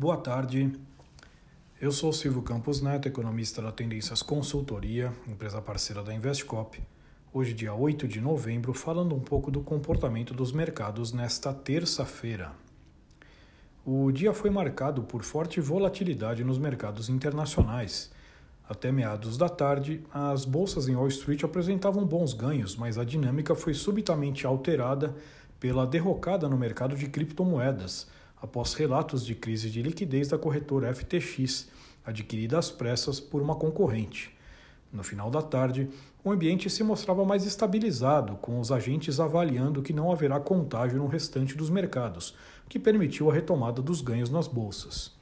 Boa tarde. Eu sou Silvio Campos Neto, economista da Tendências Consultoria, empresa parceira da Investcop. Hoje, dia 8 de novembro, falando um pouco do comportamento dos mercados nesta terça-feira. O dia foi marcado por forte volatilidade nos mercados internacionais. Até meados da tarde, as bolsas em Wall Street apresentavam bons ganhos, mas a dinâmica foi subitamente alterada pela derrocada no mercado de criptomoedas após relatos de crise de liquidez da corretora FTX, adquirida às pressas por uma concorrente. No final da tarde, o ambiente se mostrava mais estabilizado, com os agentes avaliando que não haverá contágio no restante dos mercados, que permitiu a retomada dos ganhos nas bolsas.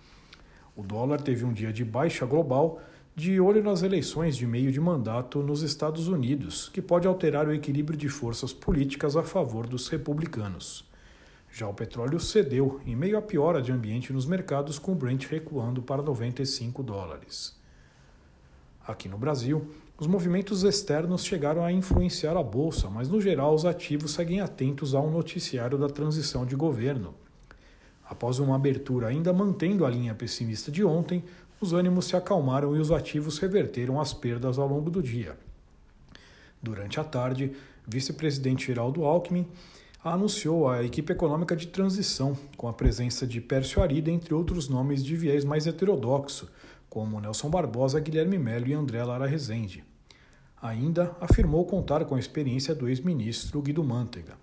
O dólar teve um dia de baixa global, de olho nas eleições de meio de mandato nos Estados Unidos, que pode alterar o equilíbrio de forças políticas a favor dos republicanos. Já o petróleo cedeu em meio à piora de ambiente nos mercados, com o Brent recuando para 95 dólares. Aqui no Brasil, os movimentos externos chegaram a influenciar a bolsa, mas no geral os ativos seguem atentos ao noticiário da transição de governo. Após uma abertura ainda mantendo a linha pessimista de ontem, os ânimos se acalmaram e os ativos reverteram as perdas ao longo do dia. Durante a tarde, vice-presidente Geraldo Alckmin anunciou a equipe econômica de transição, com a presença de Pércio Arida, entre outros nomes de viés mais heterodoxo, como Nelson Barbosa, Guilherme Melo e André Lara Rezende. Ainda afirmou contar com a experiência do ex-ministro Guido Mantega.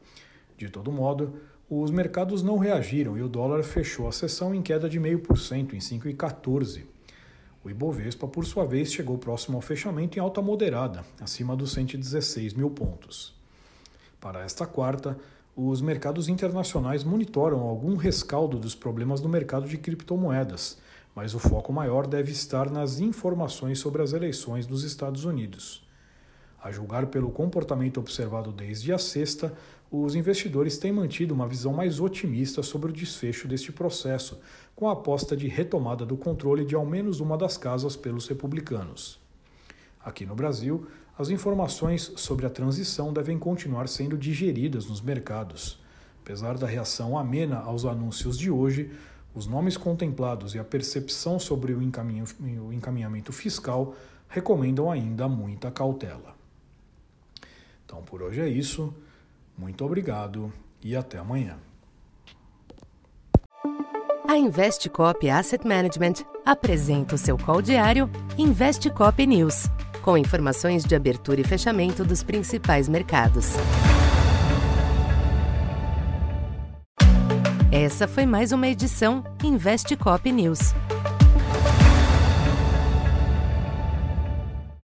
De todo modo, os mercados não reagiram e o dólar fechou a sessão em queda de 0,5% em 5,14. O Ibovespa, por sua vez, chegou próximo ao fechamento em alta moderada, acima dos 116 mil pontos. Para esta quarta, os mercados internacionais monitoram algum rescaldo dos problemas no mercado de criptomoedas, mas o foco maior deve estar nas informações sobre as eleições dos Estados Unidos. A julgar pelo comportamento observado desde a sexta, os investidores têm mantido uma visão mais otimista sobre o desfecho deste processo, com a aposta de retomada do controle de ao menos uma das casas pelos republicanos. Aqui no Brasil, as informações sobre a transição devem continuar sendo digeridas nos mercados. Apesar da reação amena aos anúncios de hoje, os nomes contemplados e a percepção sobre o encaminhamento fiscal recomendam ainda muita cautela. Então por hoje é isso. Muito obrigado e até amanhã. A Investcop Asset Management apresenta o seu call diário Investcop News com informações de abertura e fechamento dos principais mercados. Essa foi mais uma edição Investe Cop News.